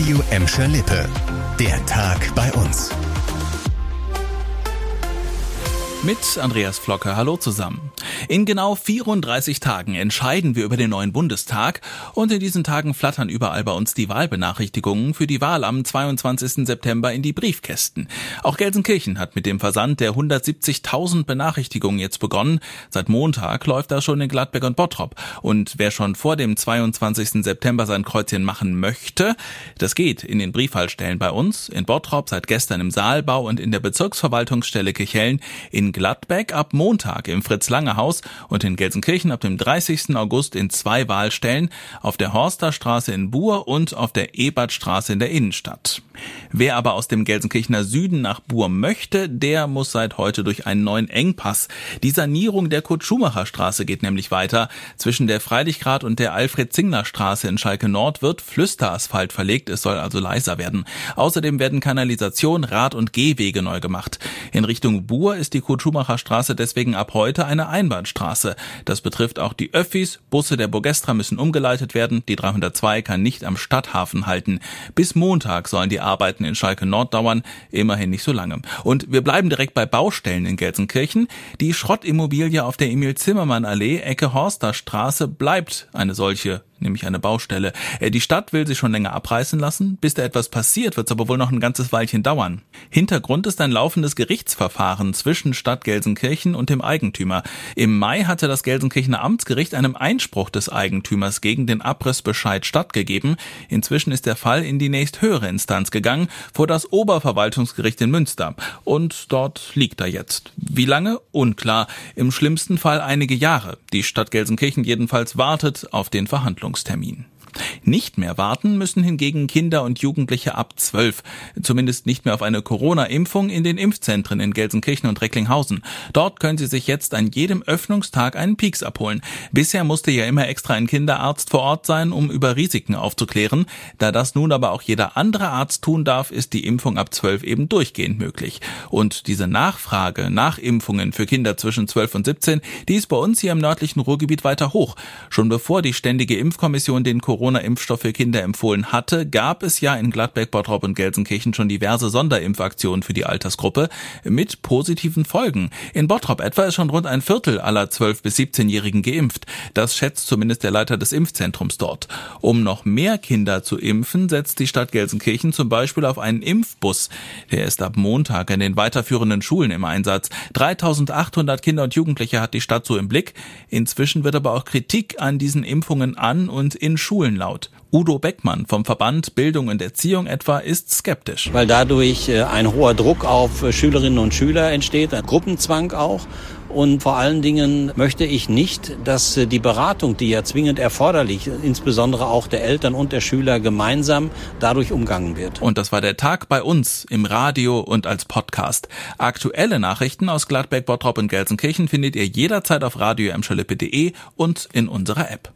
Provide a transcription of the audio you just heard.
Radio Emscher Lippe. Der Tag bei uns. Mit Andreas Flocke, hallo zusammen. In genau 34 Tagen entscheiden wir über den neuen Bundestag und in diesen Tagen flattern überall bei uns die Wahlbenachrichtigungen für die Wahl am 22. September in die Briefkästen. Auch Gelsenkirchen hat mit dem Versand der 170.000 Benachrichtigungen jetzt begonnen. Seit Montag läuft das schon in Gladbeck und Bottrop. Und wer schon vor dem 22. September sein Kreuzchen machen möchte, das geht in den Briefwahlstellen bei uns, in Bottrop seit gestern im Saalbau und in der Bezirksverwaltungsstelle Kirchhellen, in Gladbeck ab Montag im Fritz-Lange-Haus und in Gelsenkirchen ab dem 30. August in zwei Wahlstellen auf der Horsterstraße in Buhr und auf der Ebertstraße in der Innenstadt. Wer aber aus dem Gelsenkirchener Süden nach Buhr möchte, der muss seit heute durch einen neuen Engpass. Die Sanierung der Kurt-Schumacher-Straße geht nämlich weiter. Zwischen der Freilichgrad und der Alfred-Zingler-Straße in Schalke Nord wird Flüsterasphalt verlegt. Es soll also leiser werden. Außerdem werden Kanalisation, Rad- und Gehwege neu gemacht. In Richtung Buhr ist die Kurt Schumacher Straße deswegen ab heute eine Einbahnstraße. Das betrifft auch die Öffis, Busse der Burgestra müssen umgeleitet werden, die 302 kann nicht am Stadthafen halten. Bis Montag sollen die Arbeiten in Schalke Nord dauern, immerhin nicht so lange. Und wir bleiben direkt bei Baustellen in Gelsenkirchen. Die Schrottimmobilie auf der Emil Zimmermann Allee, Ecke Horster Straße bleibt eine solche nämlich eine Baustelle. Äh, die Stadt will sie schon länger abreißen lassen. Bis da etwas passiert, wird es aber wohl noch ein ganzes Weilchen dauern. Hintergrund ist ein laufendes Gerichtsverfahren zwischen Stadt Gelsenkirchen und dem Eigentümer. Im Mai hatte das Gelsenkirchener Amtsgericht einem Einspruch des Eigentümers gegen den Abrissbescheid stattgegeben. Inzwischen ist der Fall in die nächsthöhere Instanz gegangen, vor das Oberverwaltungsgericht in Münster. Und dort liegt er jetzt. Wie lange? Unklar. Im schlimmsten Fall einige Jahre. Die Stadt Gelsenkirchen jedenfalls wartet auf den Verhandlungen. Verhandlungstermin. Nicht mehr warten müssen hingegen Kinder und Jugendliche ab zwölf, zumindest nicht mehr auf eine Corona-Impfung in den Impfzentren in Gelsenkirchen und Recklinghausen. Dort können sie sich jetzt an jedem Öffnungstag einen Pieks abholen. Bisher musste ja immer extra ein Kinderarzt vor Ort sein, um über Risiken aufzuklären. Da das nun aber auch jeder andere Arzt tun darf, ist die Impfung ab zwölf eben durchgehend möglich. Und diese Nachfrage nach Impfungen für Kinder zwischen zwölf und 17, die ist bei uns hier im nördlichen Ruhrgebiet weiter hoch. Schon bevor die Ständige Impfkommission den Corona-Impfstoff für Kinder empfohlen hatte, gab es ja in Gladbeck, Bottrop und Gelsenkirchen schon diverse Sonderimpfaktionen für die Altersgruppe mit positiven Folgen. In Bottrop etwa ist schon rund ein Viertel aller 12- bis 17-Jährigen geimpft. Das schätzt zumindest der Leiter des Impfzentrums dort. Um noch mehr Kinder zu impfen, setzt die Stadt Gelsenkirchen zum Beispiel auf einen Impfbus. Der ist ab Montag in den weiterführenden Schulen im Einsatz. 3800 Kinder und Jugendliche hat die Stadt so im Blick. Inzwischen wird aber auch Kritik an diesen Impfungen an und in Schulen Schulen laut. Udo Beckmann vom Verband Bildung und Erziehung etwa ist skeptisch. Weil dadurch äh, ein hoher Druck auf äh, Schülerinnen und Schüler entsteht, ein Gruppenzwang auch. Und vor allen Dingen möchte ich nicht, dass äh, die Beratung, die ja zwingend erforderlich, insbesondere auch der Eltern und der Schüler gemeinsam dadurch umgangen wird. Und das war der Tag bei uns im Radio und als Podcast. Aktuelle Nachrichten aus Gladbeck, Bottrop und Gelsenkirchen findet ihr jederzeit auf radio und in unserer App.